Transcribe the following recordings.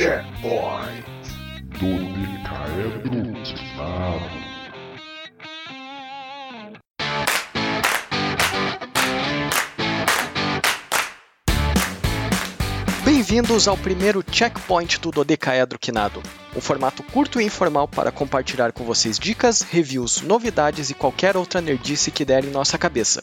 Checkpoint do Decaedro Quinado. Bem-vindos ao primeiro checkpoint do Dodecaedro Quinado, um formato curto e informal para compartilhar com vocês dicas, reviews, novidades e qualquer outra nerdice que der em nossa cabeça.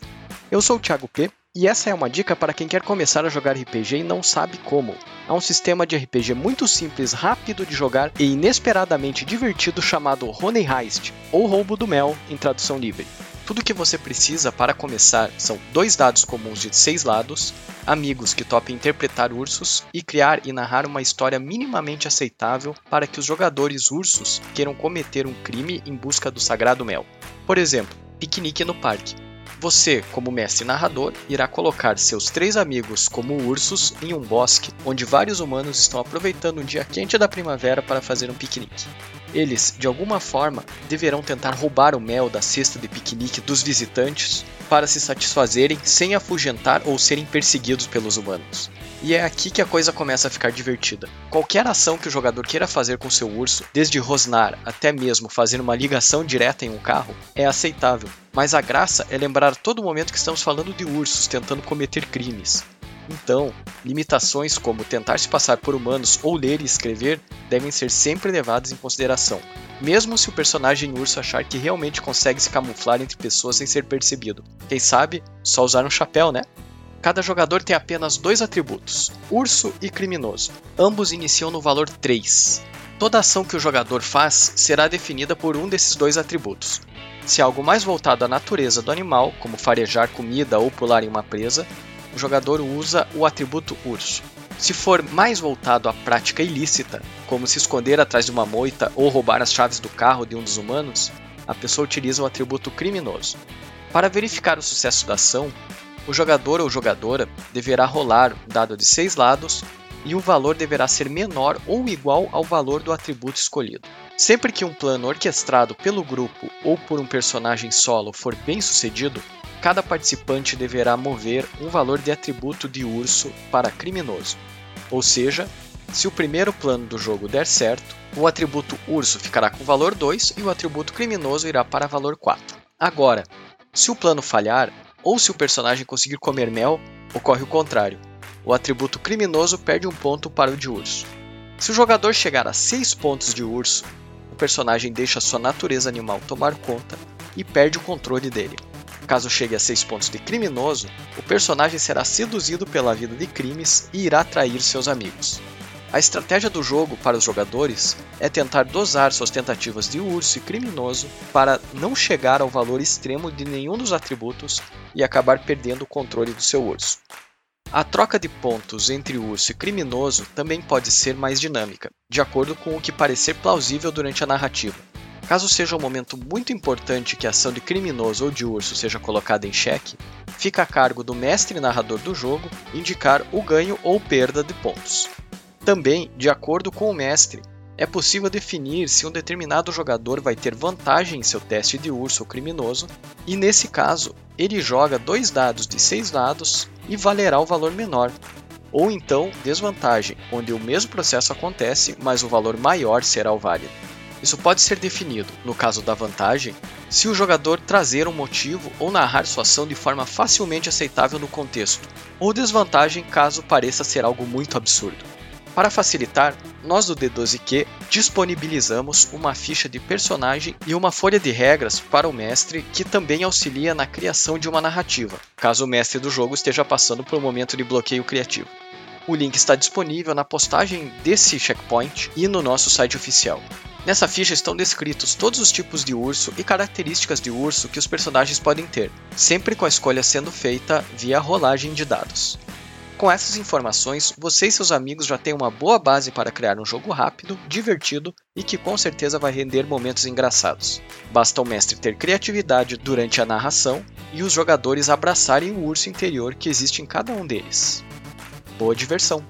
Eu sou o Thiago P e essa é uma dica para quem quer começar a jogar RPG e não sabe como. Há um sistema de RPG muito simples, rápido de jogar e inesperadamente divertido chamado Honey Heist, ou Roubo do Mel em tradução livre. Tudo que você precisa para começar são dois dados comuns de seis lados, amigos que topem interpretar ursos e criar e narrar uma história minimamente aceitável para que os jogadores ursos queiram cometer um crime em busca do sagrado mel. Por exemplo, piquenique no parque. Você, como mestre narrador, irá colocar seus três amigos como ursos em um bosque onde vários humanos estão aproveitando um dia quente da primavera para fazer um piquenique. Eles, de alguma forma, deverão tentar roubar o mel da cesta de piquenique dos visitantes para se satisfazerem sem afugentar ou serem perseguidos pelos humanos. E é aqui que a coisa começa a ficar divertida. Qualquer ação que o jogador queira fazer com seu urso, desde rosnar até mesmo fazer uma ligação direta em um carro, é aceitável. Mas a graça é lembrar a todo momento que estamos falando de ursos tentando cometer crimes. Então, limitações como tentar se passar por humanos ou ler e escrever devem ser sempre levadas em consideração, mesmo se o personagem urso achar que realmente consegue se camuflar entre pessoas sem ser percebido. Quem sabe, só usar um chapéu, né? Cada jogador tem apenas dois atributos, urso e criminoso. Ambos iniciam no valor 3. Toda ação que o jogador faz será definida por um desses dois atributos. Se algo mais voltado à natureza do animal, como farejar comida ou pular em uma presa, o jogador usa o atributo urso. Se for mais voltado à prática ilícita, como se esconder atrás de uma moita ou roubar as chaves do carro de um dos humanos, a pessoa utiliza o atributo criminoso. Para verificar o sucesso da ação, o jogador ou jogadora deverá rolar um dado de seis lados e o valor deverá ser menor ou igual ao valor do atributo escolhido. Sempre que um plano orquestrado pelo grupo ou por um personagem solo for bem sucedido, cada participante deverá mover um valor de atributo de urso para criminoso. Ou seja, se o primeiro plano do jogo der certo, o atributo urso ficará com valor 2 e o atributo criminoso irá para valor 4. Agora, se o plano falhar, ou se o personagem conseguir comer mel, ocorre o contrário. O atributo criminoso perde um ponto para o de urso. Se o jogador chegar a 6 pontos de urso, personagem deixa sua natureza animal tomar conta e perde o controle dele. Caso chegue a 6 pontos de criminoso, o personagem será seduzido pela vida de crimes e irá trair seus amigos. A estratégia do jogo para os jogadores é tentar dosar suas tentativas de urso e criminoso para não chegar ao valor extremo de nenhum dos atributos e acabar perdendo o controle do seu urso. A troca de pontos entre urso e criminoso também pode ser mais dinâmica, de acordo com o que parecer plausível durante a narrativa. Caso seja um momento muito importante que a ação de criminoso ou de urso seja colocada em xeque, fica a cargo do mestre narrador do jogo indicar o ganho ou perda de pontos. Também, de acordo com o mestre, é possível definir se um determinado jogador vai ter vantagem em seu teste de urso ou criminoso, e nesse caso, ele joga dois dados de seis lados e valerá o valor menor, ou então desvantagem, onde o mesmo processo acontece, mas o valor maior será o válido. Isso pode ser definido, no caso da vantagem, se o jogador trazer um motivo ou narrar sua ação de forma facilmente aceitável no contexto, ou desvantagem caso pareça ser algo muito absurdo. Para facilitar, nós do D12Q disponibilizamos uma ficha de personagem e uma folha de regras para o mestre que também auxilia na criação de uma narrativa, caso o mestre do jogo esteja passando por um momento de bloqueio criativo. O link está disponível na postagem desse checkpoint e no nosso site oficial. Nessa ficha estão descritos todos os tipos de urso e características de urso que os personagens podem ter, sempre com a escolha sendo feita via rolagem de dados. Com essas informações, você e seus amigos já têm uma boa base para criar um jogo rápido, divertido e que com certeza vai render momentos engraçados. Basta o mestre ter criatividade durante a narração e os jogadores abraçarem o urso interior que existe em cada um deles. Boa diversão!